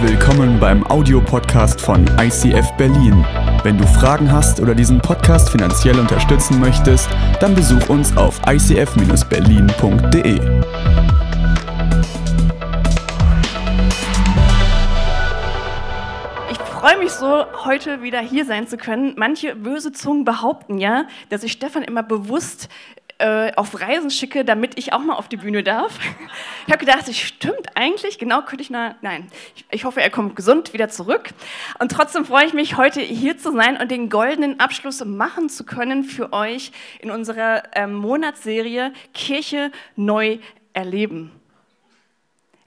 Willkommen beim Audiopodcast von ICF Berlin. Wenn du Fragen hast oder diesen Podcast finanziell unterstützen möchtest, dann besuch uns auf icf-berlin.de. Ich freue mich so, heute wieder hier sein zu können. Manche böse Zungen behaupten ja, dass ich Stefan immer bewusst äh, auf Reisen schicke, damit ich auch mal auf die Bühne darf. Ich habe gedacht, das stimmt eigentlich, genau könnte ich nach, nein, ich, ich hoffe, er kommt gesund wieder zurück. Und trotzdem freue ich mich, heute hier zu sein und den goldenen Abschluss machen zu können für euch in unserer ähm, Monatsserie Kirche neu erleben.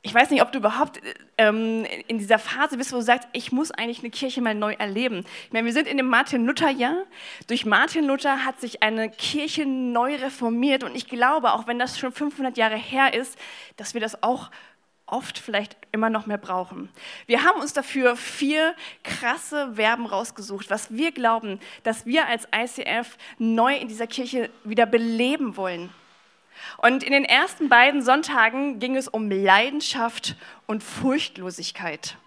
Ich weiß nicht, ob du überhaupt ähm, in dieser Phase bist, wo du sagst, ich muss eigentlich eine Kirche mal neu erleben. Ich meine, wir sind in dem Martin-Luther-Jahr. Durch Martin Luther hat sich eine Kirche neu reformiert und ich glaube, auch wenn das schon 500 Jahre her ist, dass wir das auch oft vielleicht immer noch mehr brauchen. Wir haben uns dafür vier krasse Verben rausgesucht, was wir glauben, dass wir als ICF neu in dieser Kirche wieder beleben wollen. Und in den ersten beiden Sonntagen ging es um Leidenschaft und Furchtlosigkeit.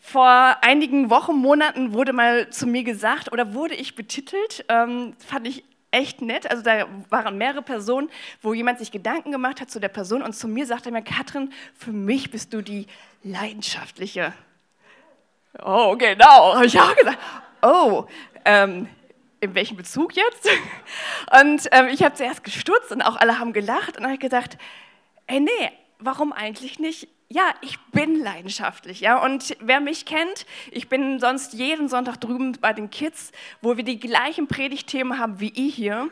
Vor einigen Wochen, Monaten wurde mal zu mir gesagt oder wurde ich betitelt, ähm, fand ich echt nett. Also da waren mehrere Personen, wo jemand sich Gedanken gemacht hat zu der Person und zu mir sagte er mir, Katrin, für mich bist du die Leidenschaftliche. Oh, genau, habe ich auch gesagt. Oh, ähm, in welchem Bezug jetzt? Und ähm, ich habe zuerst gestutzt und auch alle haben gelacht und habe gedacht, ey, nee, warum eigentlich nicht? Ja, ich bin leidenschaftlich, ja. Und wer mich kennt, ich bin sonst jeden Sonntag drüben bei den Kids, wo wir die gleichen Predigtthemen haben wie ihr hier.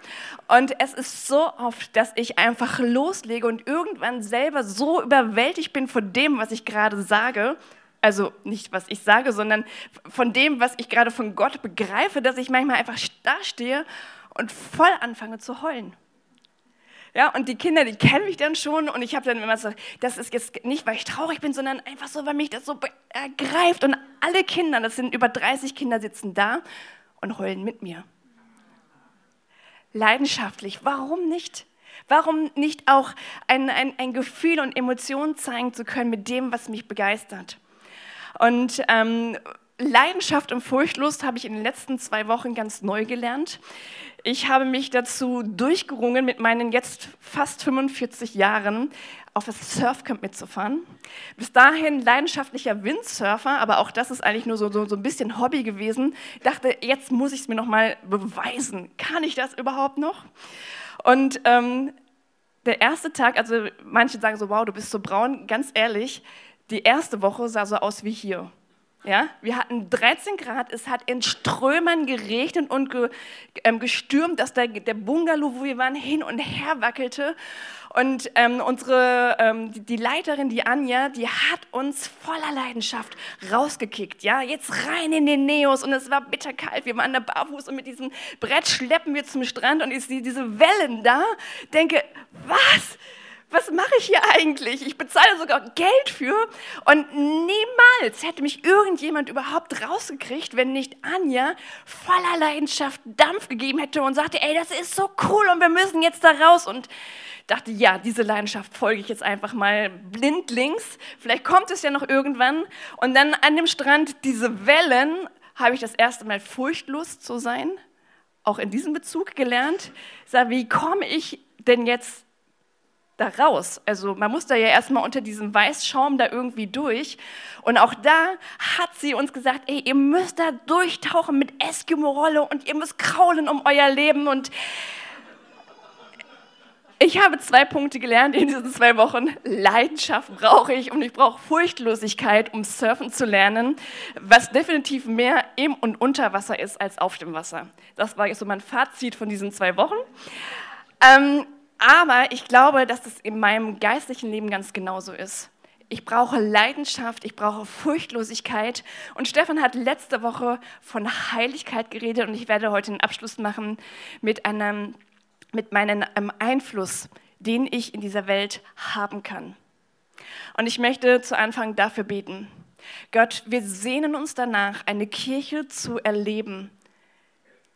Und es ist so oft, dass ich einfach loslege und irgendwann selber so überwältigt bin von dem, was ich gerade sage, also nicht was ich sage, sondern von dem, was ich gerade von Gott begreife, dass ich manchmal einfach dastehe und voll anfange zu heulen. Ja, und die Kinder, die kennen mich dann schon und ich habe dann immer so, das ist jetzt nicht, weil ich traurig bin, sondern einfach so, weil mich das so ergreift und alle Kinder, das sind über 30 Kinder, sitzen da und heulen mit mir. Leidenschaftlich, warum nicht? Warum nicht auch ein, ein, ein Gefühl und Emotionen zeigen zu können mit dem, was mich begeistert? Und ähm, Leidenschaft und Furchtlust habe ich in den letzten zwei Wochen ganz neu gelernt. Ich habe mich dazu durchgerungen, mit meinen jetzt fast 45 Jahren auf das Surfcamp mitzufahren. Bis dahin leidenschaftlicher Windsurfer, aber auch das ist eigentlich nur so, so, so ein bisschen Hobby gewesen. Ich dachte, jetzt muss ich es mir noch mal beweisen. Kann ich das überhaupt noch? Und ähm, der erste Tag, also manche sagen so, wow, du bist so braun. Ganz ehrlich, die erste Woche sah so aus wie hier. Ja, wir hatten 13 Grad, es hat in Strömern geregnet und ge, ähm, gestürmt, dass der, der Bungalow, wo wir waren, hin und her wackelte. Und ähm, unsere, ähm, die, Leiterin, die Anja, die hat uns voller Leidenschaft rausgekickt. Ja, jetzt rein in den Neos und es war bitterkalt. Wir waren da barfuß und mit diesem Brett schleppen wir zum Strand und ich sehe diese Wellen da, denke, was? Was mache ich hier eigentlich? Ich bezahle sogar Geld für und niemals hätte mich irgendjemand überhaupt rausgekriegt, wenn nicht Anja voller Leidenschaft Dampf gegeben hätte und sagte, ey, das ist so cool und wir müssen jetzt da raus und dachte, ja, diese Leidenschaft folge ich jetzt einfach mal blindlings. Vielleicht kommt es ja noch irgendwann und dann an dem Strand diese Wellen habe ich das erste Mal furchtlos zu sein, auch in diesem Bezug gelernt. Sage, wie komme ich denn jetzt da raus. Also man muss da ja erstmal unter diesem Weißschaum da irgendwie durch. Und auch da hat sie uns gesagt, ey, ihr müsst da durchtauchen mit Eskimo-Rolle und ihr müsst kraulen um euer Leben. Und ich habe zwei Punkte gelernt in diesen zwei Wochen. Leidenschaft brauche ich und ich brauche Furchtlosigkeit, um surfen zu lernen, was definitiv mehr im und unter Wasser ist als auf dem Wasser. Das war jetzt so mein Fazit von diesen zwei Wochen. Ähm, aber ich glaube, dass es in meinem geistlichen Leben ganz genauso ist. Ich brauche Leidenschaft, ich brauche Furchtlosigkeit. Und Stefan hat letzte Woche von Heiligkeit geredet und ich werde heute einen Abschluss machen mit, einem, mit meinem Einfluss, den ich in dieser Welt haben kann. Und ich möchte zu Anfang dafür beten. Gott, wir sehnen uns danach, eine Kirche zu erleben,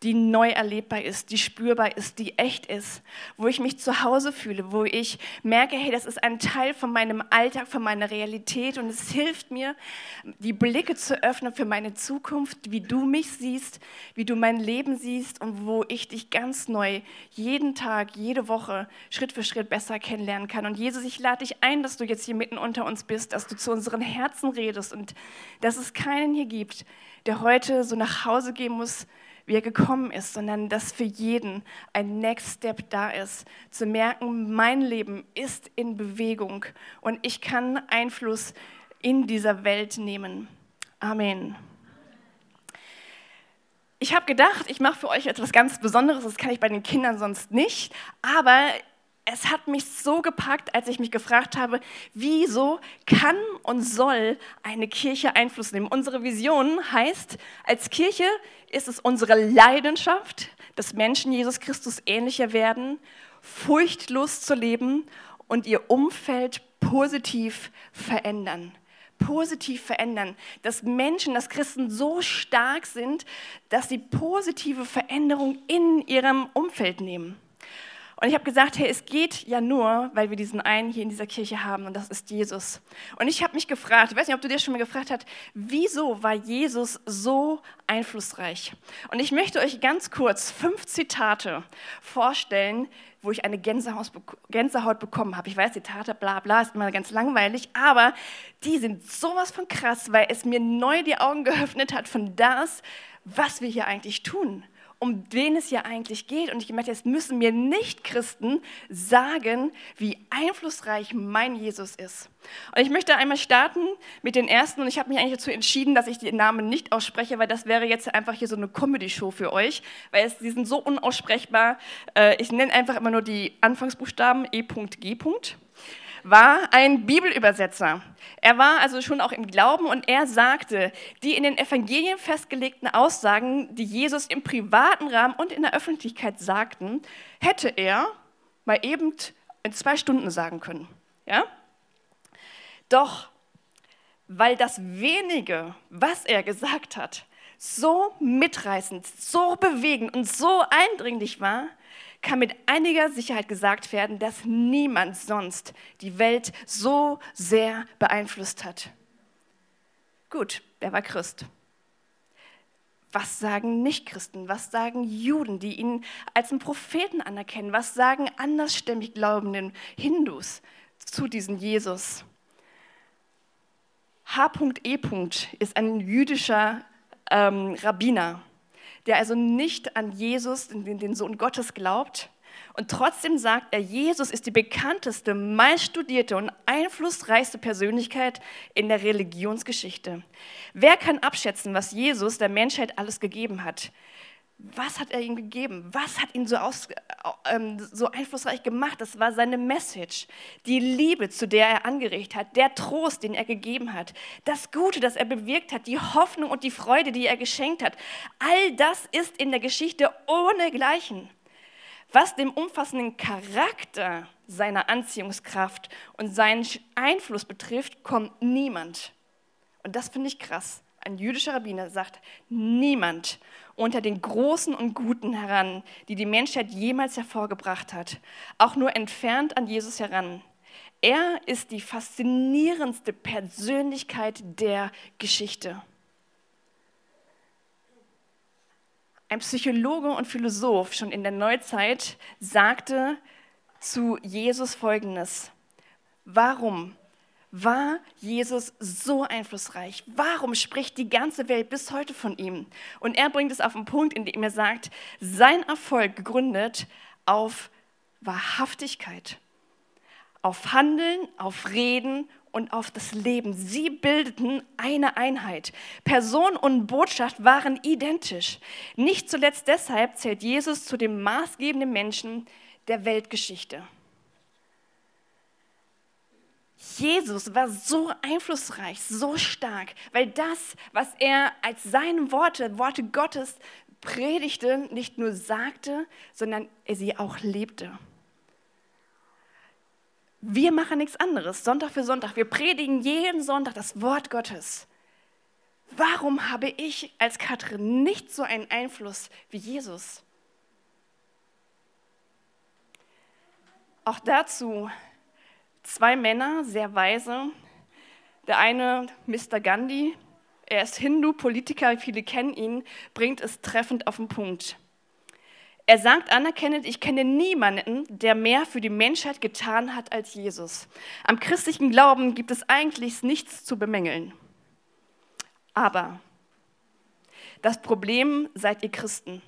die neu erlebbar ist, die spürbar ist, die echt ist, wo ich mich zu Hause fühle, wo ich merke, hey, das ist ein Teil von meinem Alltag, von meiner Realität und es hilft mir, die Blicke zu öffnen für meine Zukunft, wie du mich siehst, wie du mein Leben siehst und wo ich dich ganz neu jeden Tag, jede Woche Schritt für Schritt besser kennenlernen kann. Und Jesus, ich lade dich ein, dass du jetzt hier mitten unter uns bist, dass du zu unseren Herzen redest und dass es keinen hier gibt, der heute so nach Hause gehen muss, wie er gekommen ist, sondern dass für jeden ein Next Step da ist, zu merken, mein Leben ist in Bewegung und ich kann Einfluss in dieser Welt nehmen. Amen. Ich habe gedacht, ich mache für euch etwas ganz Besonderes, das kann ich bei den Kindern sonst nicht, aber es hat mich so gepackt, als ich mich gefragt habe, wieso kann und soll eine Kirche Einfluss nehmen? Unsere Vision heißt, als Kirche ist es unsere Leidenschaft, dass Menschen Jesus Christus ähnlicher werden, furchtlos zu leben und ihr Umfeld positiv verändern positiv verändern, dass Menschen, dass Christen so stark sind, dass sie positive Veränderung in ihrem Umfeld nehmen. Und ich habe gesagt, hey, es geht ja nur, weil wir diesen einen hier in dieser Kirche haben und das ist Jesus. Und ich habe mich gefragt, ich weiß nicht, ob du dir schon mal gefragt hast, wieso war Jesus so einflussreich? Und ich möchte euch ganz kurz fünf Zitate vorstellen, wo ich eine Gänsehaut, bekommen habe. Ich weiß, Zitate, bla bla, ist immer ganz langweilig, aber die sind sowas von krass, weil es mir neu die Augen geöffnet hat von das, was wir hier eigentlich tun um wen es hier eigentlich geht. Und ich gemerkt, jetzt müssen mir Nicht-Christen sagen, wie einflussreich mein Jesus ist. Und ich möchte einmal starten mit den ersten. Und ich habe mich eigentlich dazu entschieden, dass ich die Namen nicht ausspreche, weil das wäre jetzt einfach hier so eine Comedy-Show für euch, weil es, die sind so unaussprechbar. Äh, ich nenne einfach immer nur die Anfangsbuchstaben E.G war ein Bibelübersetzer. Er war also schon auch im Glauben und er sagte, die in den Evangelien festgelegten Aussagen, die Jesus im privaten Rahmen und in der Öffentlichkeit sagten, hätte er mal eben in zwei Stunden sagen können. Ja? Doch weil das wenige, was er gesagt hat, so mitreißend, so bewegend und so eindringlich war, kann mit einiger Sicherheit gesagt werden, dass niemand sonst die Welt so sehr beeinflusst hat. Gut, er war Christ. Was sagen Nichtchristen? Was sagen Juden, die ihn als einen Propheten anerkennen? Was sagen andersstämmig glaubenden Hindus zu diesem Jesus? H.E. ist ein jüdischer ähm, Rabbiner der also nicht an Jesus, den Sohn Gottes, glaubt. Und trotzdem sagt er, Jesus ist die bekannteste, meiststudierte und einflussreichste Persönlichkeit in der Religionsgeschichte. Wer kann abschätzen, was Jesus der Menschheit alles gegeben hat? Was hat er ihm gegeben? Was hat ihn so, aus, ähm, so einflussreich gemacht? Das war seine Message. Die Liebe, zu der er angeregt hat, der Trost, den er gegeben hat, das Gute, das er bewirkt hat, die Hoffnung und die Freude, die er geschenkt hat. All das ist in der Geschichte ohne Gleichen. Was dem umfassenden Charakter seiner Anziehungskraft und seinen Einfluss betrifft, kommt niemand. Und das finde ich krass. Ein jüdischer Rabbiner sagt, niemand unter den Großen und Guten heran, die die Menschheit jemals hervorgebracht hat, auch nur entfernt an Jesus heran. Er ist die faszinierendste Persönlichkeit der Geschichte. Ein Psychologe und Philosoph schon in der Neuzeit sagte zu Jesus Folgendes. Warum war Jesus so einflussreich? Warum spricht die ganze Welt bis heute von ihm? Und er bringt es auf den Punkt, indem er sagt, sein Erfolg gegründet auf Wahrhaftigkeit, auf Handeln, auf Reden und auf das Leben. Sie bildeten eine Einheit. Person und Botschaft waren identisch. Nicht zuletzt deshalb zählt Jesus zu den maßgebenden Menschen der Weltgeschichte. Jesus war so einflussreich, so stark, weil das, was er als seine Worte, Worte Gottes predigte, nicht nur sagte, sondern er sie auch lebte. Wir machen nichts anderes, Sonntag für Sonntag. Wir predigen jeden Sonntag das Wort Gottes. Warum habe ich als Katrin nicht so einen Einfluss wie Jesus? Auch dazu zwei Männer, sehr weise. Der eine, Mr. Gandhi, er ist Hindu-Politiker, viele kennen ihn, bringt es treffend auf den Punkt. Er sagt anerkennend, ich kenne niemanden, der mehr für die Menschheit getan hat als Jesus. Am christlichen Glauben gibt es eigentlich nichts zu bemängeln. Aber das Problem seid ihr Christen.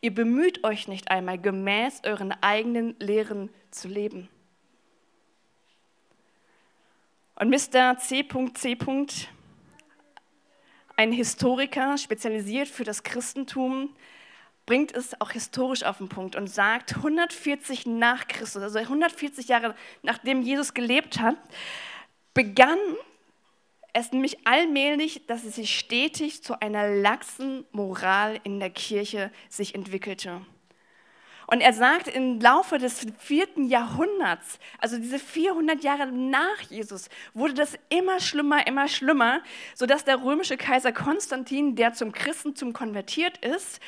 Ihr bemüht euch nicht einmal gemäß euren eigenen Lehren zu leben. Und Mr. C.C ein Historiker, spezialisiert für das Christentum, bringt es auch historisch auf den Punkt und sagt, 140 nach Christus, also 140 Jahre nachdem Jesus gelebt hat, begann es nämlich allmählich, dass es sich stetig zu einer laxen Moral in der Kirche sich entwickelte. Und er sagt, im Laufe des vierten Jahrhunderts, also diese 400 Jahre nach Jesus, wurde das immer schlimmer, immer schlimmer, sodass der römische Kaiser Konstantin, der zum Christentum konvertiert ist,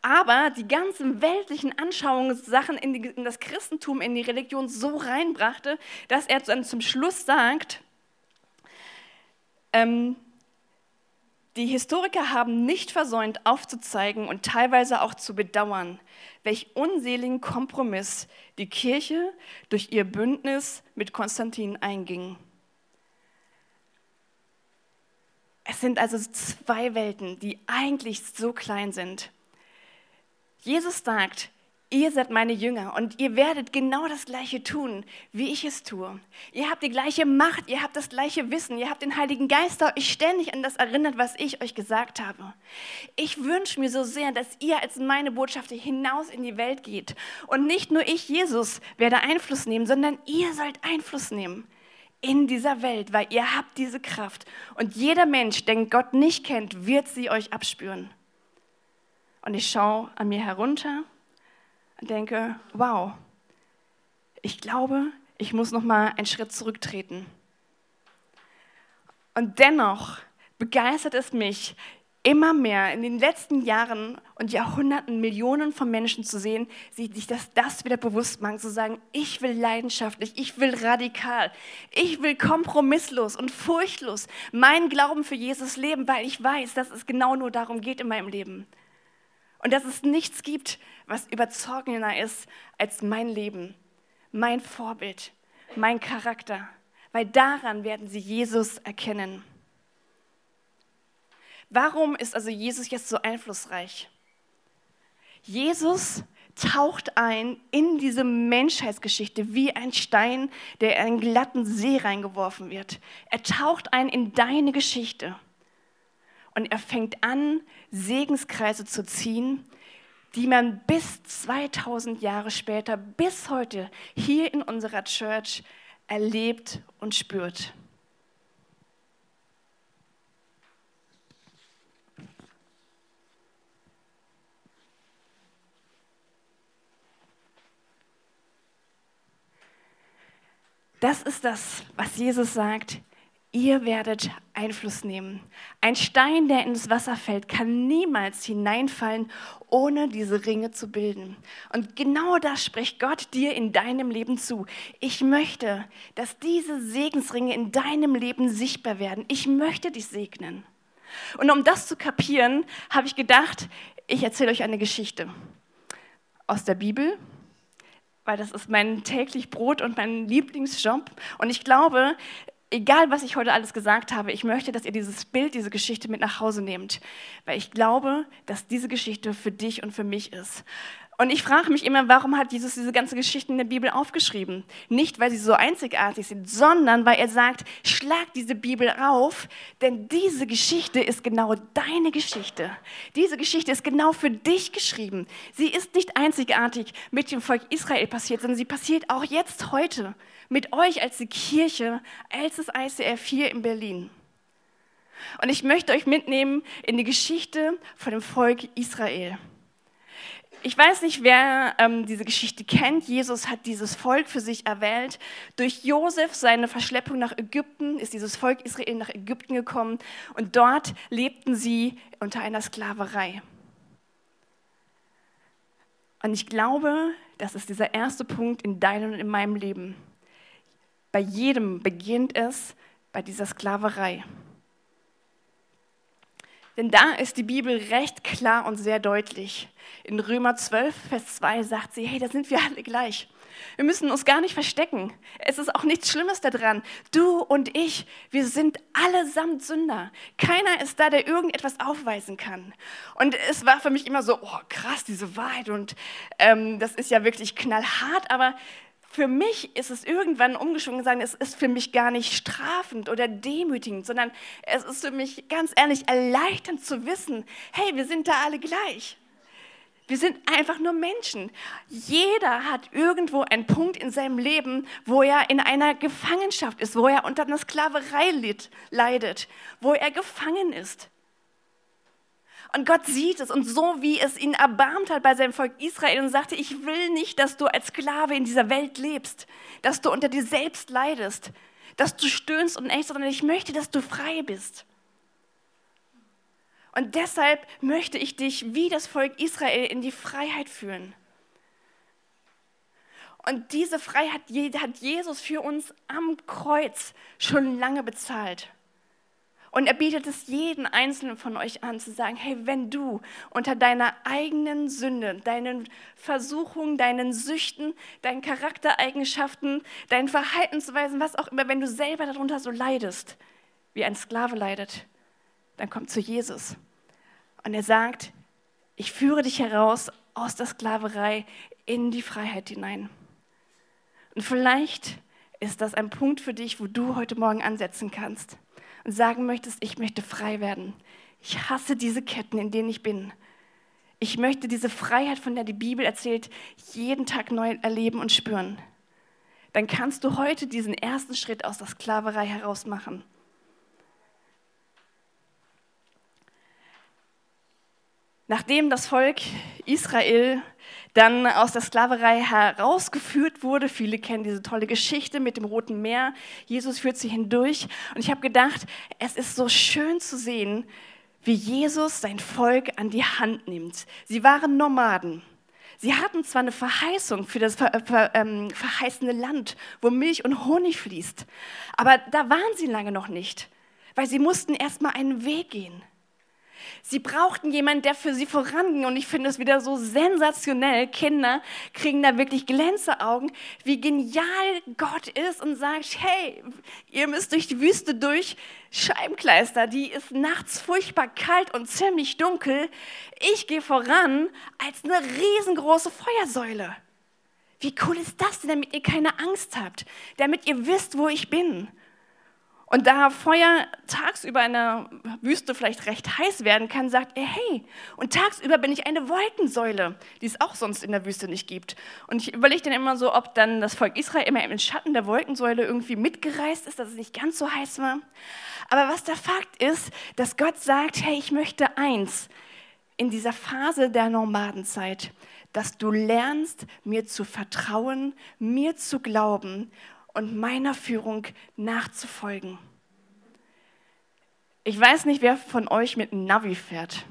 aber die ganzen weltlichen Anschauungssachen in, die, in das Christentum, in die Religion so reinbrachte, dass er dann zum Schluss sagt, ähm, die Historiker haben nicht versäumt aufzuzeigen und teilweise auch zu bedauern, welch unseligen Kompromiss die Kirche durch ihr Bündnis mit Konstantin einging. Es sind also zwei Welten, die eigentlich so klein sind. Jesus sagt, Ihr seid meine Jünger und ihr werdet genau das Gleiche tun, wie ich es tue. Ihr habt die gleiche Macht, ihr habt das gleiche Wissen, ihr habt den Heiligen Geist, der euch ständig an das erinnert, was ich euch gesagt habe. Ich wünsche mir so sehr, dass ihr als meine Botschafter hinaus in die Welt geht. Und nicht nur ich, Jesus, werde Einfluss nehmen, sondern ihr sollt Einfluss nehmen in dieser Welt, weil ihr habt diese Kraft. Und jeder Mensch, der Gott nicht kennt, wird sie euch abspüren. Und ich schaue an mir herunter denke, wow, ich glaube, ich muss noch mal einen Schritt zurücktreten. Und dennoch begeistert es mich immer mehr in den letzten Jahren und Jahrhunderten Millionen von Menschen zu sehen, sich das, das wieder bewusst machen, zu sagen, ich will leidenschaftlich, ich will radikal, ich will kompromisslos und furchtlos meinen Glauben für Jesus leben, weil ich weiß, dass es genau nur darum geht in meinem Leben. Und dass es nichts gibt, was überzeugender ist als mein Leben, mein Vorbild, mein Charakter. Weil daran werden sie Jesus erkennen. Warum ist also Jesus jetzt so einflussreich? Jesus taucht ein in diese Menschheitsgeschichte wie ein Stein, der in einen glatten See reingeworfen wird. Er taucht ein in deine Geschichte und er fängt an, Segenskreise zu ziehen, die man bis 2000 Jahre später, bis heute hier in unserer Church erlebt und spürt. Das ist das, was Jesus sagt. Ihr werdet Einfluss nehmen. Ein Stein, der ins Wasser fällt, kann niemals hineinfallen, ohne diese Ringe zu bilden. Und genau das spricht Gott dir in deinem Leben zu. Ich möchte, dass diese Segensringe in deinem Leben sichtbar werden. Ich möchte dich segnen. Und um das zu kapieren, habe ich gedacht, ich erzähle euch eine Geschichte aus der Bibel, weil das ist mein täglich Brot und mein Lieblingsjob. Und ich glaube, egal was ich heute alles gesagt habe, ich möchte, dass ihr dieses Bild, diese Geschichte mit nach Hause nehmt, weil ich glaube, dass diese Geschichte für dich und für mich ist. Und ich frage mich immer, warum hat Jesus diese ganze Geschichte in der Bibel aufgeschrieben? Nicht, weil sie so einzigartig sind, sondern weil er sagt, schlag diese Bibel auf, denn diese Geschichte ist genau deine Geschichte. Diese Geschichte ist genau für dich geschrieben. Sie ist nicht einzigartig mit dem Volk Israel passiert, sondern sie passiert auch jetzt heute mit euch als die Kirche, als das ICF hier in Berlin. Und ich möchte euch mitnehmen in die Geschichte von dem Volk Israel. Ich weiß nicht, wer ähm, diese Geschichte kennt. Jesus hat dieses Volk für sich erwählt. Durch Josef, seine Verschleppung nach Ägypten, ist dieses Volk Israel nach Ägypten gekommen und dort lebten sie unter einer Sklaverei. Und ich glaube, das ist dieser erste Punkt in deinem und in meinem Leben. Bei jedem beginnt es bei dieser Sklaverei. Denn da ist die Bibel recht klar und sehr deutlich. In Römer 12, Vers 2 sagt sie, hey, da sind wir alle gleich. Wir müssen uns gar nicht verstecken. Es ist auch nichts Schlimmes daran. Du und ich, wir sind allesamt Sünder. Keiner ist da, der irgendetwas aufweisen kann. Und es war für mich immer so, oh krass, diese Wahrheit. Und ähm, das ist ja wirklich knallhart, aber für mich ist es irgendwann umgeschwungen sagen, es ist für mich gar nicht strafend oder demütigend, sondern es ist für mich ganz ehrlich erleichternd zu wissen, hey, wir sind da alle gleich. Wir sind einfach nur Menschen. Jeder hat irgendwo einen Punkt in seinem Leben, wo er in einer Gefangenschaft ist, wo er unter einer Sklaverei leidet, wo er gefangen ist. Und Gott sieht es und so wie es ihn erbarmt hat bei seinem Volk Israel und sagte, ich will nicht, dass du als Sklave in dieser Welt lebst, dass du unter dir selbst leidest, dass du stöhnst und ächzt, sondern ich möchte, dass du frei bist. Und deshalb möchte ich dich wie das Volk Israel in die Freiheit führen. Und diese Freiheit hat Jesus für uns am Kreuz schon lange bezahlt. Und er bietet es jeden einzelnen von euch an, zu sagen, hey, wenn du unter deiner eigenen Sünde, deinen Versuchungen, deinen Süchten, deinen Charaktereigenschaften, deinen Verhaltensweisen, was auch immer, wenn du selber darunter so leidest, wie ein Sklave leidet, dann komm zu Jesus. Und er sagt, ich führe dich heraus aus der Sklaverei in die Freiheit hinein. Und vielleicht ist das ein Punkt für dich, wo du heute Morgen ansetzen kannst und sagen möchtest, ich möchte frei werden. Ich hasse diese Ketten, in denen ich bin. Ich möchte diese Freiheit, von der die Bibel erzählt, jeden Tag neu erleben und spüren. Dann kannst du heute diesen ersten Schritt aus der Sklaverei heraus machen. Nachdem das Volk Israel dann aus der Sklaverei herausgeführt wurde. Viele kennen diese tolle Geschichte mit dem Roten Meer. Jesus führt sie hindurch. Und ich habe gedacht, es ist so schön zu sehen, wie Jesus sein Volk an die Hand nimmt. Sie waren Nomaden. Sie hatten zwar eine Verheißung für das ver ver ähm, verheißene Land, wo Milch und Honig fließt, aber da waren sie lange noch nicht, weil sie mussten erst mal einen Weg gehen. Sie brauchten jemanden, der für sie voranging. Und ich finde es wieder so sensationell. Kinder kriegen da wirklich Glänzeaugen, wie genial Gott ist und sagt, hey, ihr müsst durch die Wüste durch. Scheibenkleister, die ist nachts furchtbar kalt und ziemlich dunkel. Ich gehe voran als eine riesengroße Feuersäule. Wie cool ist das denn, damit ihr keine Angst habt, damit ihr wisst, wo ich bin? Und da Feuer tagsüber in der Wüste vielleicht recht heiß werden kann, sagt er, hey, und tagsüber bin ich eine Wolkensäule, die es auch sonst in der Wüste nicht gibt. Und ich überlege dann immer so, ob dann das Volk Israel immer im Schatten der Wolkensäule irgendwie mitgereist ist, dass es nicht ganz so heiß war. Aber was der Fakt ist, dass Gott sagt, hey, ich möchte eins in dieser Phase der Nomadenzeit, dass du lernst, mir zu vertrauen, mir zu glauben und meiner Führung nachzufolgen. Ich weiß nicht, wer von euch mit einem Navi fährt.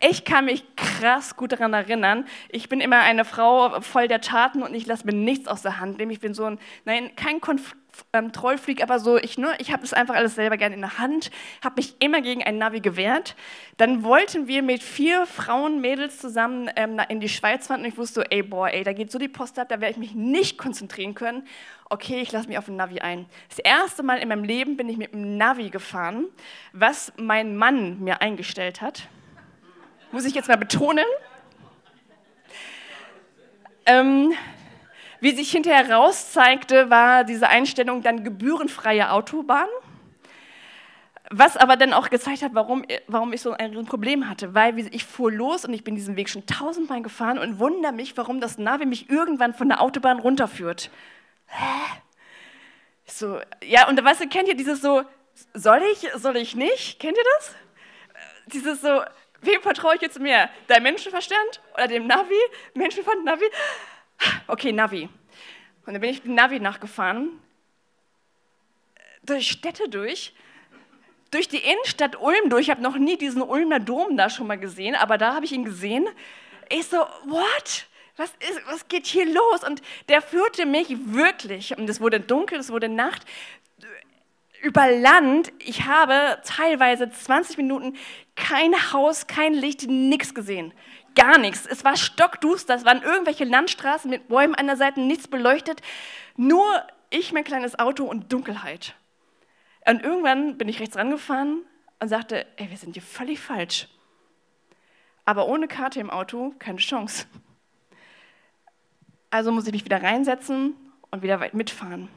Ich kann mich krass gut daran erinnern. Ich bin immer eine Frau voll der Taten und ich lasse mir nichts aus der Hand nehmen. Ich bin so ein, nein, kein Konf ähm, Trollfreak, aber so, ich, ne, ich habe das einfach alles selber gerne in der Hand, habe mich immer gegen ein Navi gewehrt. Dann wollten wir mit vier Frauen, Mädels zusammen ähm, in die Schweiz fahren und ich wusste ey, boah, ey, da geht so die Post ab, da werde ich mich nicht konzentrieren können. Okay, ich lasse mich auf ein Navi ein. Das erste Mal in meinem Leben bin ich mit einem Navi gefahren, was mein Mann mir eingestellt hat. Muss ich jetzt mal betonen. Ähm, wie sich hinterher herauszeigte, war diese Einstellung dann gebührenfreie Autobahn. Was aber dann auch gezeigt hat, warum, warum ich so ein Problem hatte. Weil ich fuhr los und ich bin diesen Weg schon tausendmal gefahren und wundere mich, warum das Navi mich irgendwann von der Autobahn runterführt. Hä? So, ja, und weißt du, kennt ihr dieses so, soll ich, soll ich nicht? Kennt ihr das? Dieses so, Wem vertraue ich jetzt mehr? Deinem Menschenverstand oder dem Navi? Menschenverstand, Navi? Okay, Navi. Und dann bin ich dem Navi nachgefahren, durch Städte durch, durch die Innenstadt Ulm durch. Ich habe noch nie diesen Ulmer Dom da schon mal gesehen, aber da habe ich ihn gesehen. Ich so, what? Was, ist, was geht hier los? Und der führte mich wirklich, und es wurde dunkel, es wurde Nacht, über Land. Ich habe teilweise 20 Minuten kein Haus, kein Licht, nichts gesehen. Gar nichts. Es war stockduster, es waren irgendwelche Landstraßen mit Bäumen an der Seite, nichts beleuchtet. Nur ich, mein kleines Auto und Dunkelheit. Und irgendwann bin ich rechts rangefahren und sagte, ey, wir sind hier völlig falsch. Aber ohne Karte im Auto keine Chance. Also muss ich mich wieder reinsetzen und wieder weit mitfahren.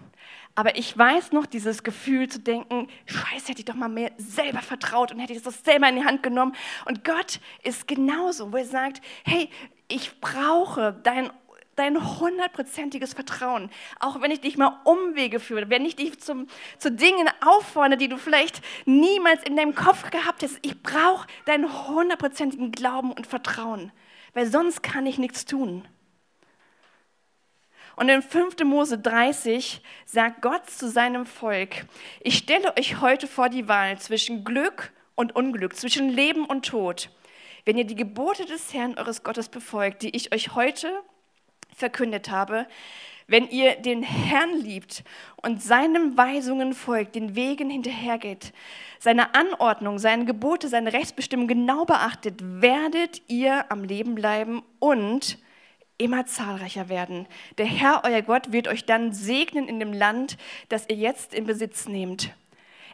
Aber ich weiß noch dieses Gefühl zu denken, scheiße, hätte ich doch mal mehr selber vertraut und hätte ich das selber in die Hand genommen. Und Gott ist genauso, wo er sagt, hey, ich brauche dein dein hundertprozentiges Vertrauen. Auch wenn ich dich mal Umwege führe, wenn ich dich zum, zu Dingen auffordere, die du vielleicht niemals in deinem Kopf gehabt hast. Ich brauche deinen hundertprozentigen Glauben und Vertrauen, weil sonst kann ich nichts tun. Und in 5. Mose 30 sagt Gott zu seinem Volk, ich stelle euch heute vor die Wahl zwischen Glück und Unglück, zwischen Leben und Tod. Wenn ihr die Gebote des Herrn eures Gottes befolgt, die ich euch heute verkündet habe, wenn ihr den Herrn liebt und seinen Weisungen folgt, den Wegen hinterhergeht, seine Anordnung, seine Gebote, seine Rechtsbestimmung genau beachtet, werdet ihr am Leben bleiben und immer zahlreicher werden. Der Herr, euer Gott, wird euch dann segnen in dem Land, das ihr jetzt in Besitz nehmt.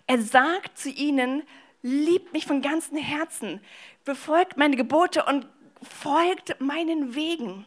Er sagt zu ihnen, liebt mich von ganzem Herzen, befolgt meine Gebote und folgt meinen Wegen.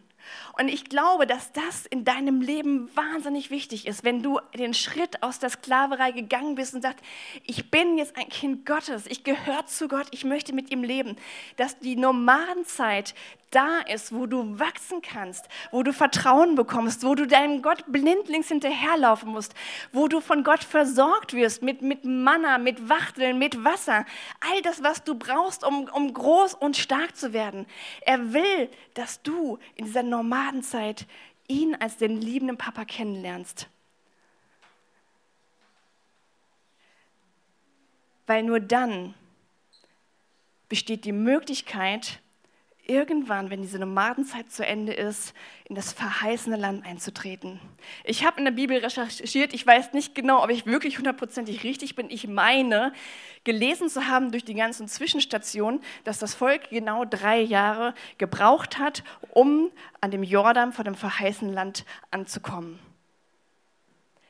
Und ich glaube, dass das in deinem Leben wahnsinnig wichtig ist, wenn du den Schritt aus der Sklaverei gegangen bist und sagst, ich bin jetzt ein Kind Gottes, ich gehöre zu Gott, ich möchte mit ihm leben, dass die Nomadenzeit da ist, wo du wachsen kannst, wo du Vertrauen bekommst, wo du deinem Gott blindlings hinterherlaufen musst, wo du von Gott versorgt wirst mit, mit Manna, mit Wachteln, mit Wasser. All das, was du brauchst, um, um groß und stark zu werden. Er will, dass du in dieser Nomadenzeit ihn als den liebenden Papa kennenlernst. Weil nur dann besteht die Möglichkeit, irgendwann, wenn diese Nomadenzeit zu Ende ist, in das verheißene Land einzutreten. Ich habe in der Bibel recherchiert, ich weiß nicht genau, ob ich wirklich hundertprozentig richtig bin. Ich meine, gelesen zu haben durch die ganzen Zwischenstationen, dass das Volk genau drei Jahre gebraucht hat, um an dem Jordan vor dem verheißenen Land anzukommen.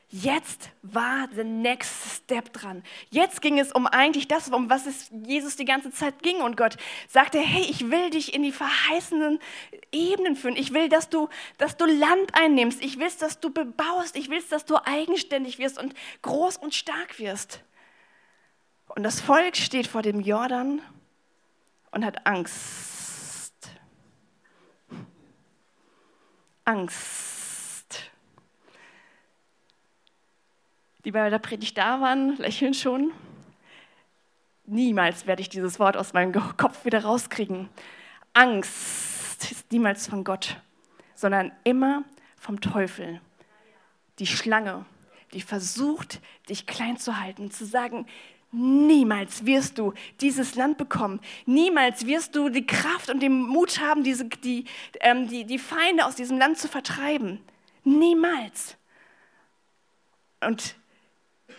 Jetzt war the next step dran. Jetzt ging es um eigentlich das, um was es Jesus die ganze Zeit ging. Und Gott sagte, hey, ich will dich in die verheißenen Ebenen führen. Ich will, dass du, dass du Land einnimmst. Ich will, dass du bebaust. Ich will, dass du eigenständig wirst und groß und stark wirst. Und das Volk steht vor dem Jordan und hat Angst. Angst die bei der Predigt da waren, lächeln schon. Niemals werde ich dieses Wort aus meinem Kopf wieder rauskriegen. Angst ist niemals von Gott, sondern immer vom Teufel. Die Schlange, die versucht, dich klein zu halten, zu sagen, niemals wirst du dieses Land bekommen. Niemals wirst du die Kraft und den Mut haben, diese, die, ähm, die, die Feinde aus diesem Land zu vertreiben. Niemals. Und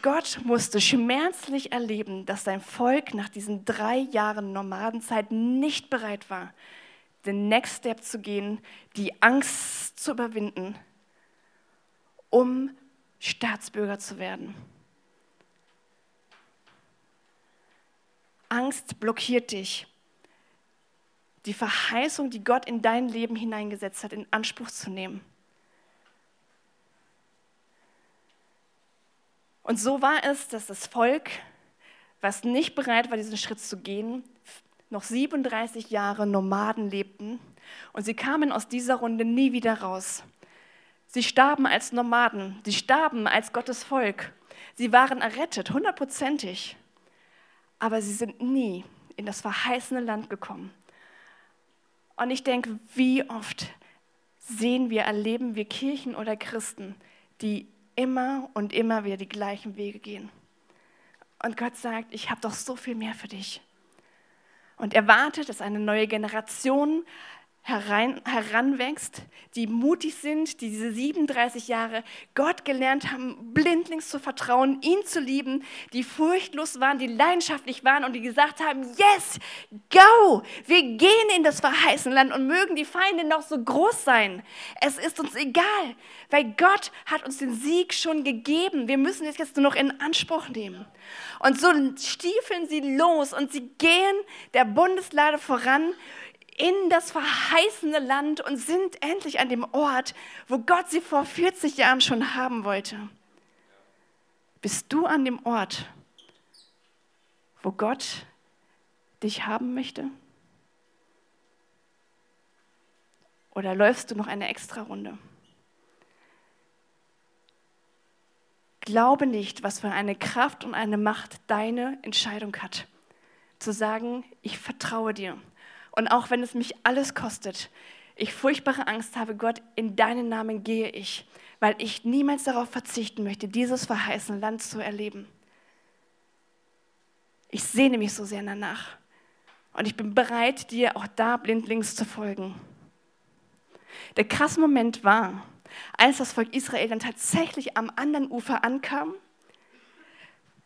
Gott musste schmerzlich erleben, dass sein Volk nach diesen drei Jahren Nomadenzeit nicht bereit war, den Next Step zu gehen, die Angst zu überwinden, um Staatsbürger zu werden. Angst blockiert dich, die Verheißung, die Gott in dein Leben hineingesetzt hat, in Anspruch zu nehmen. Und so war es, dass das Volk, was nicht bereit war, diesen Schritt zu gehen, noch 37 Jahre Nomaden lebten und sie kamen aus dieser Runde nie wieder raus. Sie starben als Nomaden, sie starben als Gottes Volk. Sie waren errettet, hundertprozentig, aber sie sind nie in das verheißene Land gekommen. Und ich denke, wie oft sehen wir, erleben wir Kirchen oder Christen, die immer und immer wieder die gleichen Wege gehen. Und Gott sagt, ich habe doch so viel mehr für dich. Und er wartet, dass eine neue Generation herein, heranwächst, die mutig sind, die diese 37 Jahre Gott gelernt haben, blindlings zu vertrauen, ihn zu lieben, die furchtlos waren, die leidenschaftlich waren und die gesagt haben, yes, go, wir gehen in das verheißene Land und mögen die Feinde noch so groß sein. Es ist uns egal, weil Gott hat uns den Sieg schon gegeben. Wir müssen es jetzt nur noch in Anspruch nehmen. Und so stiefeln sie los und sie gehen der Bundeslade voran in das verheißene Land und sind endlich an dem Ort, wo Gott sie vor 40 Jahren schon haben wollte. Bist du an dem Ort, wo Gott dich haben möchte? Oder läufst du noch eine extra Runde? Glaube nicht, was für eine Kraft und eine Macht deine Entscheidung hat. Zu sagen, ich vertraue dir und auch wenn es mich alles kostet, ich furchtbare Angst habe, Gott, in deinen Namen gehe ich, weil ich niemals darauf verzichten möchte, dieses verheißene Land zu erleben. Ich sehne mich so sehr danach. Und ich bin bereit, dir auch da blindlings zu folgen. Der krasse Moment war, als das Volk Israel dann tatsächlich am anderen Ufer ankam.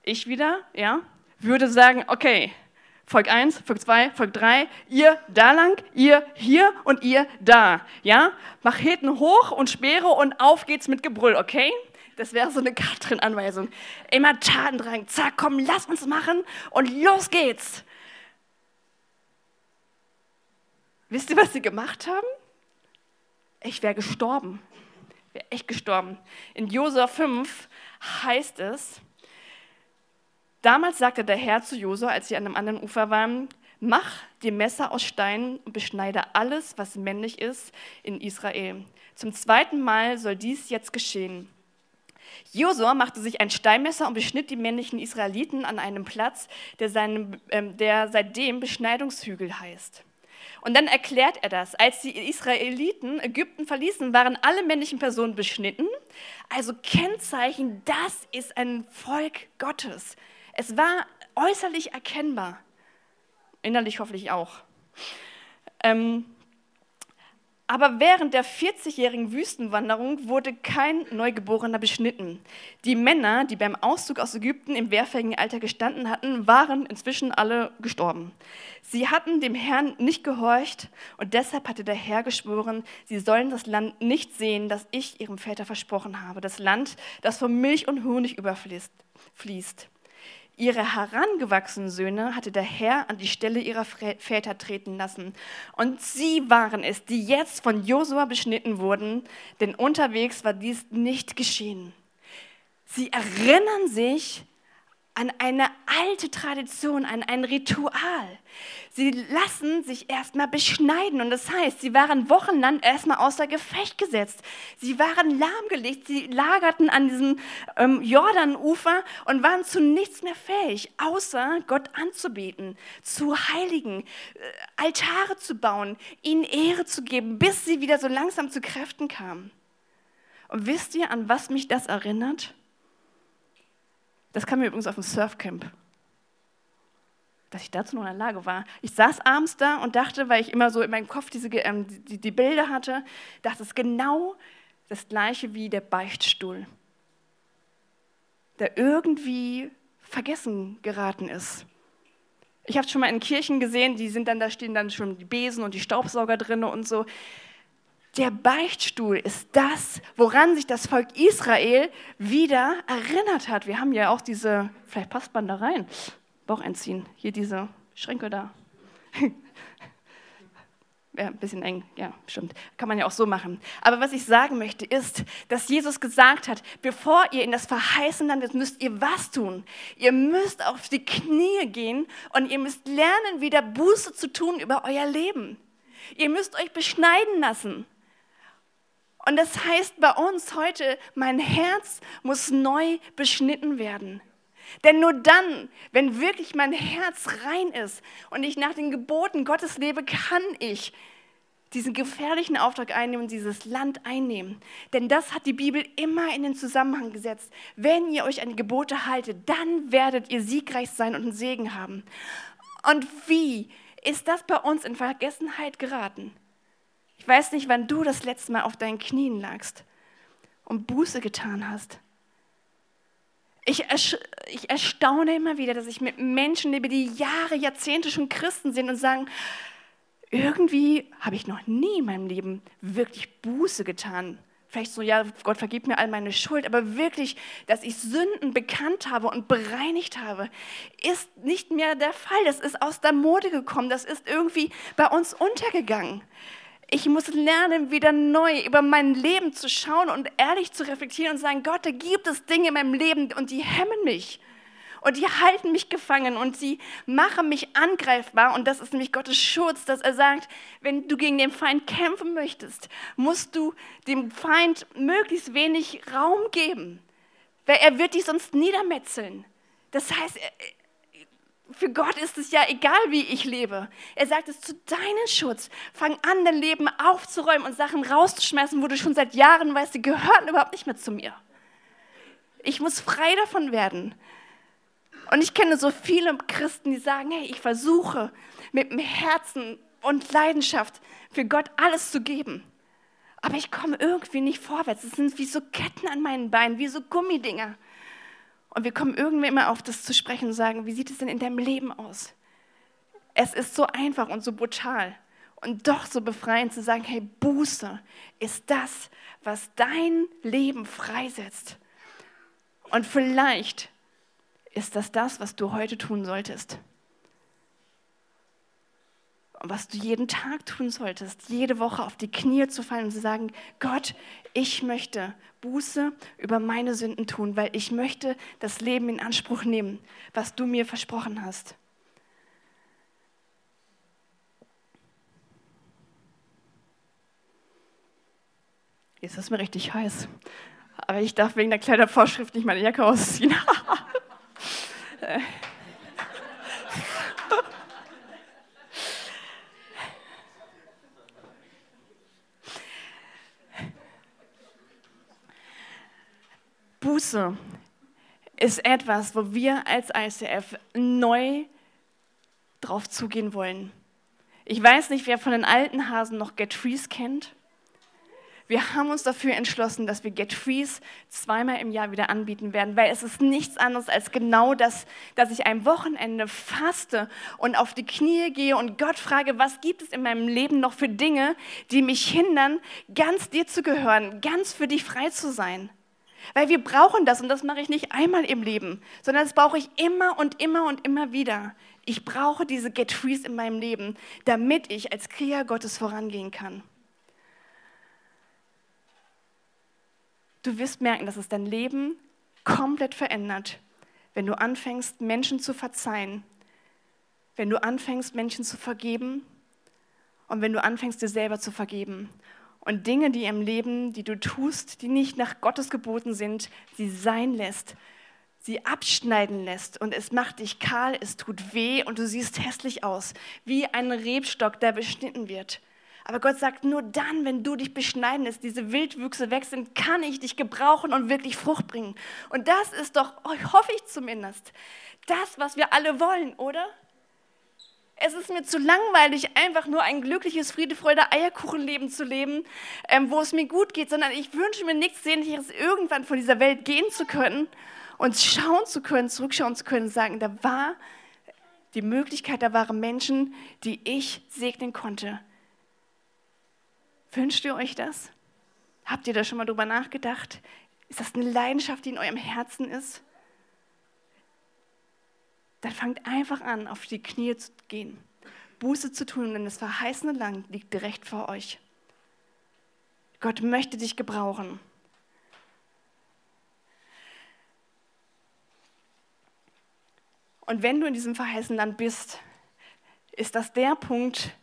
Ich wieder, ja, würde sagen, okay, Volk 1, Volk 2, Volk 3, ihr da lang, ihr hier und ihr da. Ja? Macheten hoch und Speere und auf geht's mit Gebrüll, okay? Das wäre so eine Katrin-Anweisung. Immer Tatendrang. Zack, komm, lass uns machen und los geht's. Wisst ihr, was sie gemacht haben? Ich wäre gestorben. Wäre echt gestorben. In Josua 5 heißt es, Damals sagte der Herr zu Josua, als sie an einem anderen Ufer waren, mach die Messer aus Stein und beschneide alles, was männlich ist in Israel. Zum zweiten Mal soll dies jetzt geschehen. Josua machte sich ein Steinmesser und beschnitt die männlichen Israeliten an einem Platz, der, seinem, äh, der seitdem Beschneidungshügel heißt. Und dann erklärt er das. Als die Israeliten Ägypten verließen, waren alle männlichen Personen beschnitten. Also Kennzeichen, das ist ein Volk Gottes. Es war äußerlich erkennbar, innerlich hoffentlich auch. Ähm, aber während der 40-jährigen Wüstenwanderung wurde kein Neugeborener beschnitten. Die Männer, die beim Auszug aus Ägypten im wehrfähigen Alter gestanden hatten, waren inzwischen alle gestorben. Sie hatten dem Herrn nicht gehorcht und deshalb hatte der Herr geschworen, sie sollen das Land nicht sehen, das ich ihrem Väter versprochen habe, das Land, das von Milch und Honig überfließt. Ihre herangewachsenen Söhne hatte der Herr an die Stelle ihrer Väter treten lassen. Und sie waren es, die jetzt von Josua beschnitten wurden, denn unterwegs war dies nicht geschehen. Sie erinnern sich an eine alte Tradition, an ein Ritual. Sie lassen sich erstmal beschneiden und das heißt, sie waren wochenlang erstmal außer Gefecht gesetzt. Sie waren lahmgelegt, sie lagerten an diesem ähm, Jordanufer und waren zu nichts mehr fähig, außer Gott anzubeten, zu heiligen, äh, Altare zu bauen, ihnen Ehre zu geben, bis sie wieder so langsam zu Kräften kamen. Und wisst ihr, an was mich das erinnert? Das kam mir übrigens auf dem Surfcamp, dass ich dazu noch in der Lage war. Ich saß abends da und dachte, weil ich immer so in meinem Kopf diese, ähm, die, die Bilder hatte, dachte es genau das gleiche wie der Beichtstuhl, der irgendwie vergessen geraten ist. Ich habe es schon mal in Kirchen gesehen, die sind dann, da stehen dann schon die Besen und die Staubsauger drin und so. Der Beichtstuhl ist das, woran sich das Volk Israel wieder erinnert hat. Wir haben ja auch diese, vielleicht passt man da rein, Bauch einziehen, hier diese Schränke da. Ja, ein bisschen eng, ja, stimmt. Kann man ja auch so machen. Aber was ich sagen möchte, ist, dass Jesus gesagt hat, bevor ihr in das verheißene Land ist, müsst ihr was tun? Ihr müsst auf die Knie gehen und ihr müsst lernen, wieder Buße zu tun über euer Leben. Ihr müsst euch beschneiden lassen. Und das heißt bei uns heute, mein Herz muss neu beschnitten werden. Denn nur dann, wenn wirklich mein Herz rein ist und ich nach den Geboten Gottes lebe, kann ich diesen gefährlichen Auftrag einnehmen dieses Land einnehmen. Denn das hat die Bibel immer in den Zusammenhang gesetzt. Wenn ihr euch an die Gebote haltet, dann werdet ihr siegreich sein und einen Segen haben. Und wie ist das bei uns in Vergessenheit geraten? Ich weiß nicht, wann du das letzte Mal auf deinen Knien lagst und Buße getan hast. Ich, ich erstaune immer wieder, dass ich mit Menschen lebe, die Jahre, Jahrzehnte schon Christen sind und sagen, irgendwie habe ich noch nie in meinem Leben wirklich Buße getan. Vielleicht so, ja, Gott vergibt mir all meine Schuld, aber wirklich, dass ich Sünden bekannt habe und bereinigt habe, ist nicht mehr der Fall. Das ist aus der Mode gekommen, das ist irgendwie bei uns untergegangen. Ich muss lernen, wieder neu über mein Leben zu schauen und ehrlich zu reflektieren und sagen, Gott, da gibt es Dinge in meinem Leben und die hemmen mich. Und die halten mich gefangen und sie machen mich angreifbar. Und das ist nämlich Gottes Schutz, dass er sagt, wenn du gegen den Feind kämpfen möchtest, musst du dem Feind möglichst wenig Raum geben. Weil er wird dich sonst niedermetzeln. Das heißt, für Gott ist es ja egal, wie ich lebe. Er sagt es zu deinem Schutz. Fang an, dein Leben aufzuräumen und Sachen rauszuschmeißen, wo du schon seit Jahren weißt, die gehören überhaupt nicht mehr zu mir. Ich muss frei davon werden. Und ich kenne so viele Christen, die sagen, hey, ich versuche mit dem Herzen und Leidenschaft für Gott alles zu geben. Aber ich komme irgendwie nicht vorwärts. Es sind wie so Ketten an meinen Beinen, wie so Gummidinger. Und wir kommen irgendwie immer auf das zu sprechen und sagen, wie sieht es denn in deinem Leben aus? Es ist so einfach und so brutal und doch so befreiend zu sagen, hey, Buße ist das, was dein Leben freisetzt. Und vielleicht ist das das, was du heute tun solltest was du jeden Tag tun solltest, jede Woche auf die Knie zu fallen und zu sagen, Gott, ich möchte Buße über meine Sünden tun, weil ich möchte das Leben in Anspruch nehmen, was du mir versprochen hast. Jetzt ist mir richtig heiß. Aber ich darf wegen der Kleidervorschrift nicht meine Jacke ausziehen. Buße ist etwas, wo wir als ICF neu drauf zugehen wollen. Ich weiß nicht, wer von den alten Hasen noch Get Freeze kennt. Wir haben uns dafür entschlossen, dass wir Get Freeze zweimal im Jahr wieder anbieten werden, weil es ist nichts anderes als genau das, dass ich ein Wochenende faste und auf die Knie gehe und Gott frage, was gibt es in meinem Leben noch für Dinge, die mich hindern, ganz dir zu gehören, ganz für dich frei zu sein. Weil wir brauchen das und das mache ich nicht einmal im Leben, sondern das brauche ich immer und immer und immer wieder. Ich brauche diese Get Frees in meinem Leben, damit ich als Krieger Gottes vorangehen kann. Du wirst merken, dass es dein Leben komplett verändert, wenn du anfängst, Menschen zu verzeihen, wenn du anfängst, Menschen zu vergeben und wenn du anfängst, dir selber zu vergeben und Dinge, die im Leben, die du tust, die nicht nach Gottes geboten sind, sie sein lässt, sie abschneiden lässt und es macht dich kahl, es tut weh und du siehst hässlich aus, wie ein Rebstock, der beschnitten wird. Aber Gott sagt, nur dann, wenn du dich beschneiden lässt, diese Wildwüchse weg sind, kann ich dich gebrauchen und wirklich Frucht bringen. Und das ist doch, oh, hoffe ich zumindest, das, was wir alle wollen, oder? Es ist mir zu langweilig, einfach nur ein glückliches Friede, Freude, Eierkuchenleben zu leben, ähm, wo es mir gut geht, sondern ich wünsche mir nichts Sehnlicheres, irgendwann von dieser Welt gehen zu können und schauen zu können, zurückschauen zu können, sagen, da war die Möglichkeit, da waren Menschen, die ich segnen konnte. Wünscht ihr euch das? Habt ihr da schon mal drüber nachgedacht? Ist das eine Leidenschaft, die in eurem Herzen ist? Dann fangt einfach an, auf die Knie zu gehen, Buße zu tun, denn das verheißene Land liegt direkt vor euch. Gott möchte dich gebrauchen. Und wenn du in diesem verheißenen Land bist, ist das der Punkt,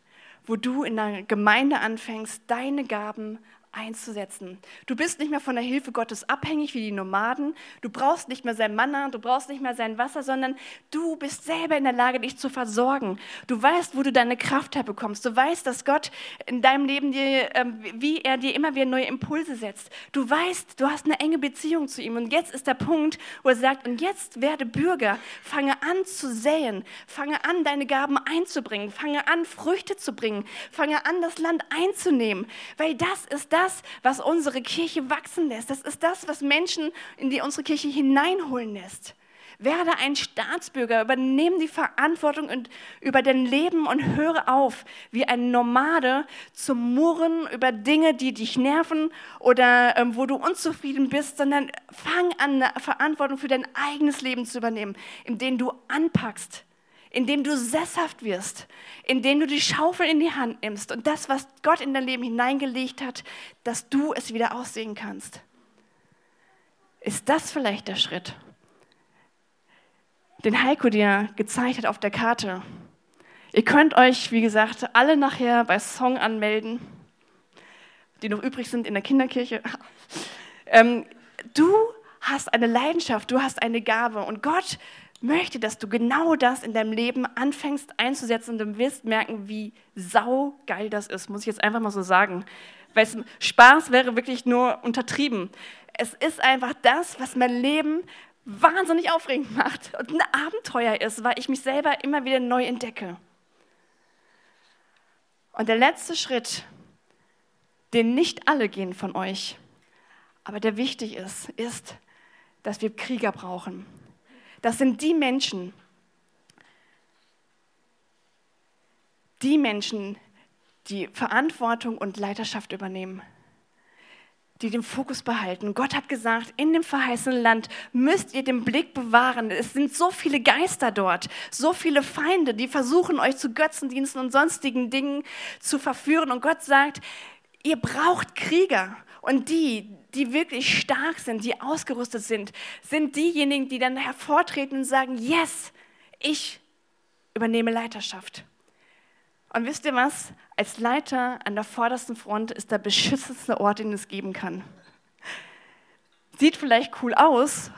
wo du in der Gemeinde anfängst, deine Gaben einzusetzen. Du bist nicht mehr von der Hilfe Gottes abhängig wie die Nomaden. Du brauchst nicht mehr sein Manna, du brauchst nicht mehr sein Wasser, sondern du bist selber in der Lage, dich zu versorgen. Du weißt, wo du deine Kraft herbekommst. Du weißt, dass Gott in deinem Leben dir, ähm, wie er dir immer wieder neue Impulse setzt. Du weißt, du hast eine enge Beziehung zu ihm. Und jetzt ist der Punkt, wo er sagt, und jetzt werde Bürger, fange an zu säen, fange an, deine Gaben einzubringen, fange an, Früchte zu bringen, fange an, das Land einzunehmen, weil das ist das, was unsere Kirche wachsen lässt. Das ist das, was Menschen in die unsere Kirche hineinholen lässt. Werde ein Staatsbürger, übernehme die Verantwortung und über dein Leben und höre auf, wie ein Nomade zu murren über Dinge, die dich nerven oder ähm, wo du unzufrieden bist, sondern fang an, Verantwortung für dein eigenes Leben zu übernehmen, indem du anpackst, indem du sesshaft wirst, indem du die Schaufel in die Hand nimmst und das, was Gott in dein Leben hineingelegt hat, dass du es wieder aussehen kannst. Ist das vielleicht der Schritt, den Heiko dir gezeigt hat auf der Karte? Ihr könnt euch, wie gesagt, alle nachher bei Song anmelden, die noch übrig sind in der Kinderkirche. Ähm, du hast eine Leidenschaft, du hast eine Gabe und Gott möchte, dass du genau das in deinem Leben anfängst einzusetzen und du wirst merken, wie saugeil das ist, muss ich jetzt einfach mal so sagen. Weil es, Spaß wäre wirklich nur untertrieben. Es ist einfach das, was mein Leben wahnsinnig aufregend macht und ein Abenteuer ist, weil ich mich selber immer wieder neu entdecke. Und der letzte Schritt, den nicht alle gehen von euch, aber der wichtig ist, ist, dass wir Krieger brauchen. Das sind die Menschen, die Menschen, die Verantwortung und Leiterschaft übernehmen, die den Fokus behalten. Gott hat gesagt, in dem verheißenen Land müsst ihr den Blick bewahren. Es sind so viele Geister dort, so viele Feinde, die versuchen, euch zu Götzendiensten und sonstigen Dingen zu verführen. Und Gott sagt, ihr braucht Krieger. Und die, die wirklich stark sind, die ausgerüstet sind, sind diejenigen, die dann hervortreten und sagen, yes, ich übernehme Leiterschaft. Und wisst ihr was? Als Leiter an der vordersten Front ist der beschützendste Ort, den es geben kann. Sieht vielleicht cool aus,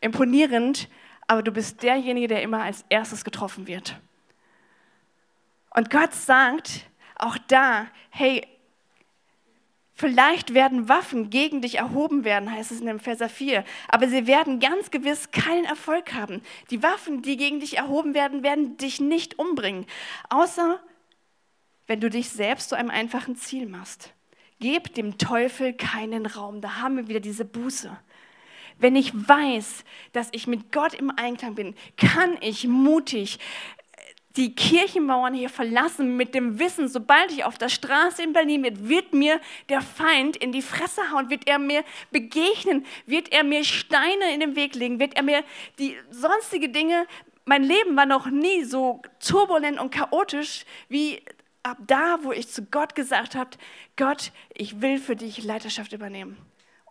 imponierend, aber du bist derjenige, der immer als erstes getroffen wird. Und Gott sagt auch da, hey, Vielleicht werden Waffen gegen dich erhoben werden, heißt es in dem Verser 4, aber sie werden ganz gewiss keinen Erfolg haben. Die Waffen, die gegen dich erhoben werden, werden dich nicht umbringen, außer wenn du dich selbst zu einem einfachen Ziel machst. Gib dem Teufel keinen Raum. Da haben wir wieder diese Buße. Wenn ich weiß, dass ich mit Gott im Einklang bin, kann ich mutig die Kirchenmauern hier verlassen mit dem Wissen, sobald ich auf der Straße in Berlin bin, wird mir der Feind in die Fresse hauen, wird er mir begegnen, wird er mir Steine in den Weg legen, wird er mir die sonstige Dinge, mein Leben war noch nie so turbulent und chaotisch wie ab da, wo ich zu Gott gesagt habe, Gott, ich will für dich Leiterschaft übernehmen.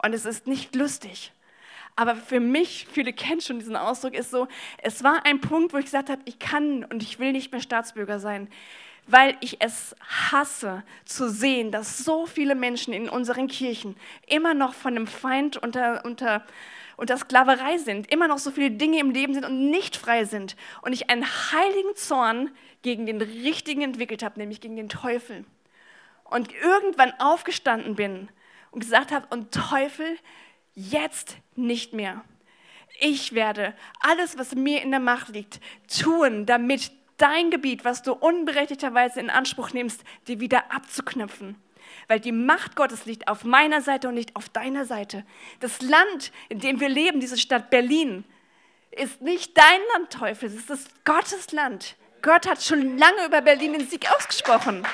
Und es ist nicht lustig. Aber für mich, viele kennen schon diesen Ausdruck, ist so, es war ein Punkt, wo ich gesagt habe, ich kann und ich will nicht mehr Staatsbürger sein, weil ich es hasse zu sehen, dass so viele Menschen in unseren Kirchen immer noch von dem Feind unter, unter, unter Sklaverei sind, immer noch so viele Dinge im Leben sind und nicht frei sind. Und ich einen heiligen Zorn gegen den Richtigen entwickelt habe, nämlich gegen den Teufel. Und irgendwann aufgestanden bin und gesagt habe, und Teufel, jetzt nicht mehr. Ich werde alles, was mir in der Macht liegt, tun, damit dein Gebiet, was du unberechtigterweise in Anspruch nimmst, dir wieder abzuknüpfen. Weil die Macht Gottes liegt auf meiner Seite und nicht auf deiner Seite. Das Land, in dem wir leben, diese Stadt Berlin, ist nicht dein Land, Teufel, es ist Gottes Land. Gott hat schon lange über Berlin den Sieg ausgesprochen.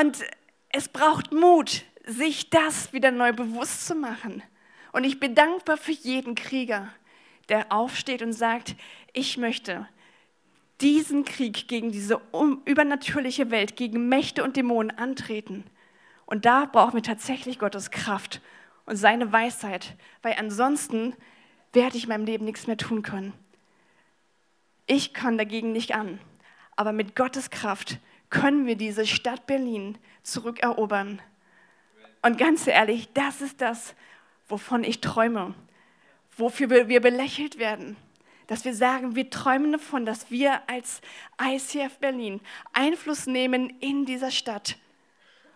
Und es braucht Mut, sich das wieder neu bewusst zu machen. Und ich bin dankbar für jeden Krieger, der aufsteht und sagt, ich möchte diesen Krieg gegen diese übernatürliche Welt, gegen Mächte und Dämonen antreten. Und da brauchen wir tatsächlich Gottes Kraft und seine Weisheit, weil ansonsten werde ich in meinem Leben nichts mehr tun können. Ich kann dagegen nicht an, aber mit Gottes Kraft können wir diese Stadt Berlin zurückerobern. Und ganz ehrlich, das ist das, wovon ich träume, wofür wir belächelt werden. Dass wir sagen, wir träumen davon, dass wir als ICF Berlin Einfluss nehmen in dieser Stadt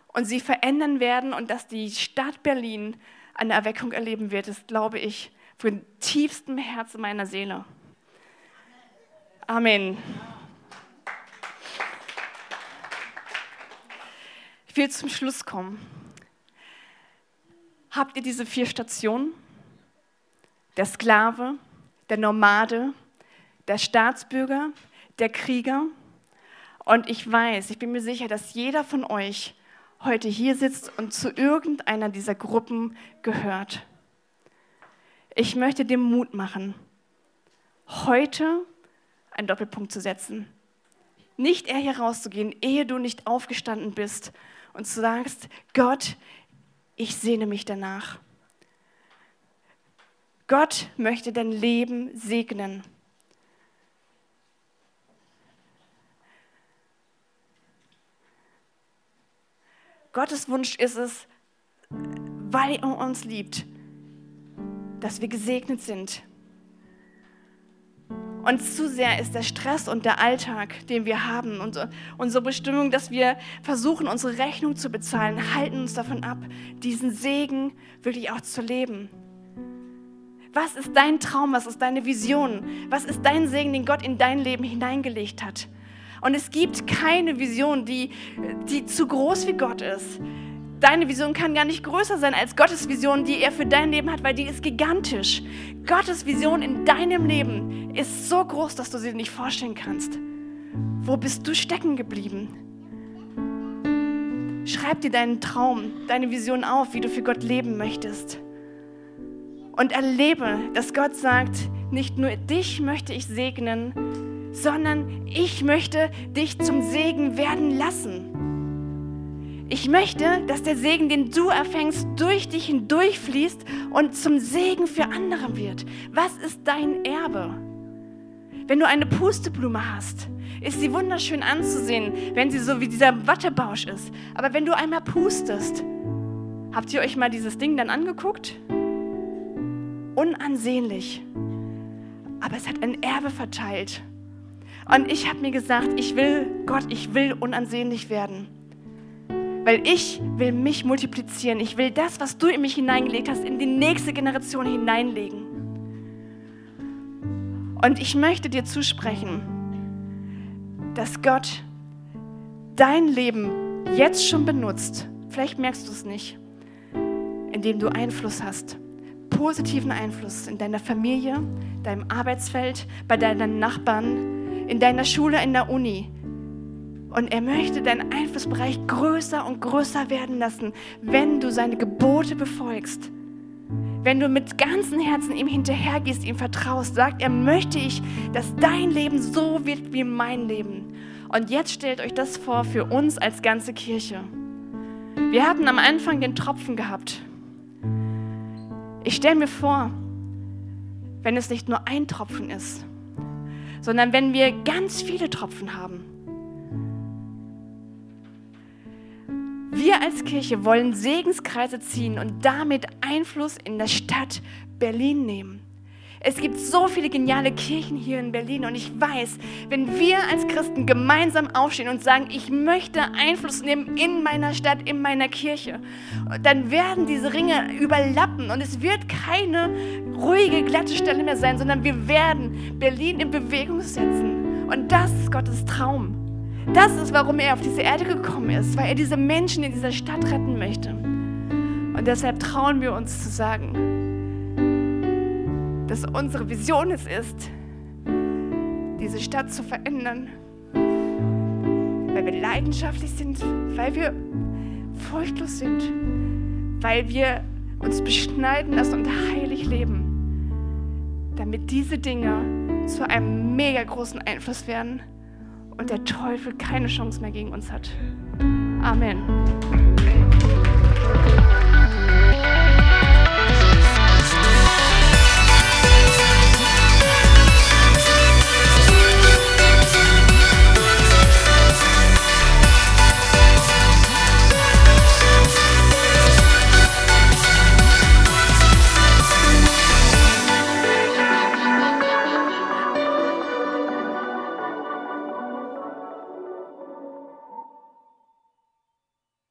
und sie verändern werden und dass die Stadt Berlin eine Erweckung erleben wird, das glaube ich von tiefstem Herzen meiner Seele. Amen. Ich will zum Schluss kommen. Habt ihr diese vier Stationen? Der Sklave, der Nomade, der Staatsbürger, der Krieger. Und ich weiß, ich bin mir sicher, dass jeder von euch heute hier sitzt und zu irgendeiner dieser Gruppen gehört. Ich möchte dir Mut machen, heute einen Doppelpunkt zu setzen. Nicht eher hier rauszugehen, ehe du nicht aufgestanden bist und sagst, Gott, ich sehne mich danach. Gott möchte dein Leben segnen. Gottes Wunsch ist es, weil er uns liebt, dass wir gesegnet sind. Und zu sehr ist der Stress und der Alltag, den wir haben, und unsere Bestimmung, dass wir versuchen, unsere Rechnung zu bezahlen, halten uns davon ab, diesen Segen wirklich auch zu leben. Was ist dein Traum? Was ist deine Vision? Was ist dein Segen, den Gott in dein Leben hineingelegt hat? Und es gibt keine Vision, die, die zu groß wie Gott ist. Deine Vision kann gar nicht größer sein als Gottes Vision, die er für dein Leben hat, weil die ist gigantisch. Gottes Vision in deinem Leben ist so groß, dass du sie nicht vorstellen kannst. Wo bist du stecken geblieben? Schreib dir deinen Traum, deine Vision auf, wie du für Gott leben möchtest. Und erlebe, dass Gott sagt, nicht nur dich möchte ich segnen, sondern ich möchte dich zum Segen werden lassen. Ich möchte, dass der Segen, den du erfängst, durch dich hindurchfließt und zum Segen für andere wird. Was ist dein Erbe? Wenn du eine Pusteblume hast, ist sie wunderschön anzusehen, wenn sie so wie dieser Wattebausch ist. Aber wenn du einmal pustest, habt ihr euch mal dieses Ding dann angeguckt? Unansehnlich. Aber es hat ein Erbe verteilt. Und ich habe mir gesagt, ich will, Gott, ich will unansehnlich werden. Weil ich will mich multiplizieren. Ich will das, was du in mich hineingelegt hast, in die nächste Generation hineinlegen. Und ich möchte dir zusprechen, dass Gott dein Leben jetzt schon benutzt. Vielleicht merkst du es nicht, indem du Einfluss hast. Positiven Einfluss in deiner Familie, deinem Arbeitsfeld, bei deinen Nachbarn, in deiner Schule, in der Uni. Und er möchte deinen Einflussbereich größer und größer werden lassen, wenn du seine Gebote befolgst. Wenn du mit ganzem Herzen ihm hinterhergehst, ihm vertraust, sagt er, möchte ich, dass dein Leben so wird wie mein Leben. Und jetzt stellt euch das vor für uns als ganze Kirche. Wir hatten am Anfang den Tropfen gehabt. Ich stelle mir vor, wenn es nicht nur ein Tropfen ist, sondern wenn wir ganz viele Tropfen haben. Wir als Kirche wollen Segenskreise ziehen und damit Einfluss in der Stadt Berlin nehmen. Es gibt so viele geniale Kirchen hier in Berlin und ich weiß, wenn wir als Christen gemeinsam aufstehen und sagen, ich möchte Einfluss nehmen in meiner Stadt, in meiner Kirche, dann werden diese Ringe überlappen und es wird keine ruhige, glatte Stelle mehr sein, sondern wir werden Berlin in Bewegung setzen. Und das ist Gottes Traum. Das ist, warum er auf diese Erde gekommen ist, weil er diese Menschen in dieser Stadt retten möchte. Und deshalb trauen wir uns zu sagen, dass unsere Vision es ist, diese Stadt zu verändern. Weil wir leidenschaftlich sind, weil wir furchtlos sind, weil wir uns beschneiden lassen und heilig leben, damit diese Dinge zu einem mega großen Einfluss werden und der Teufel keine Chance mehr gegen uns hat. Amen.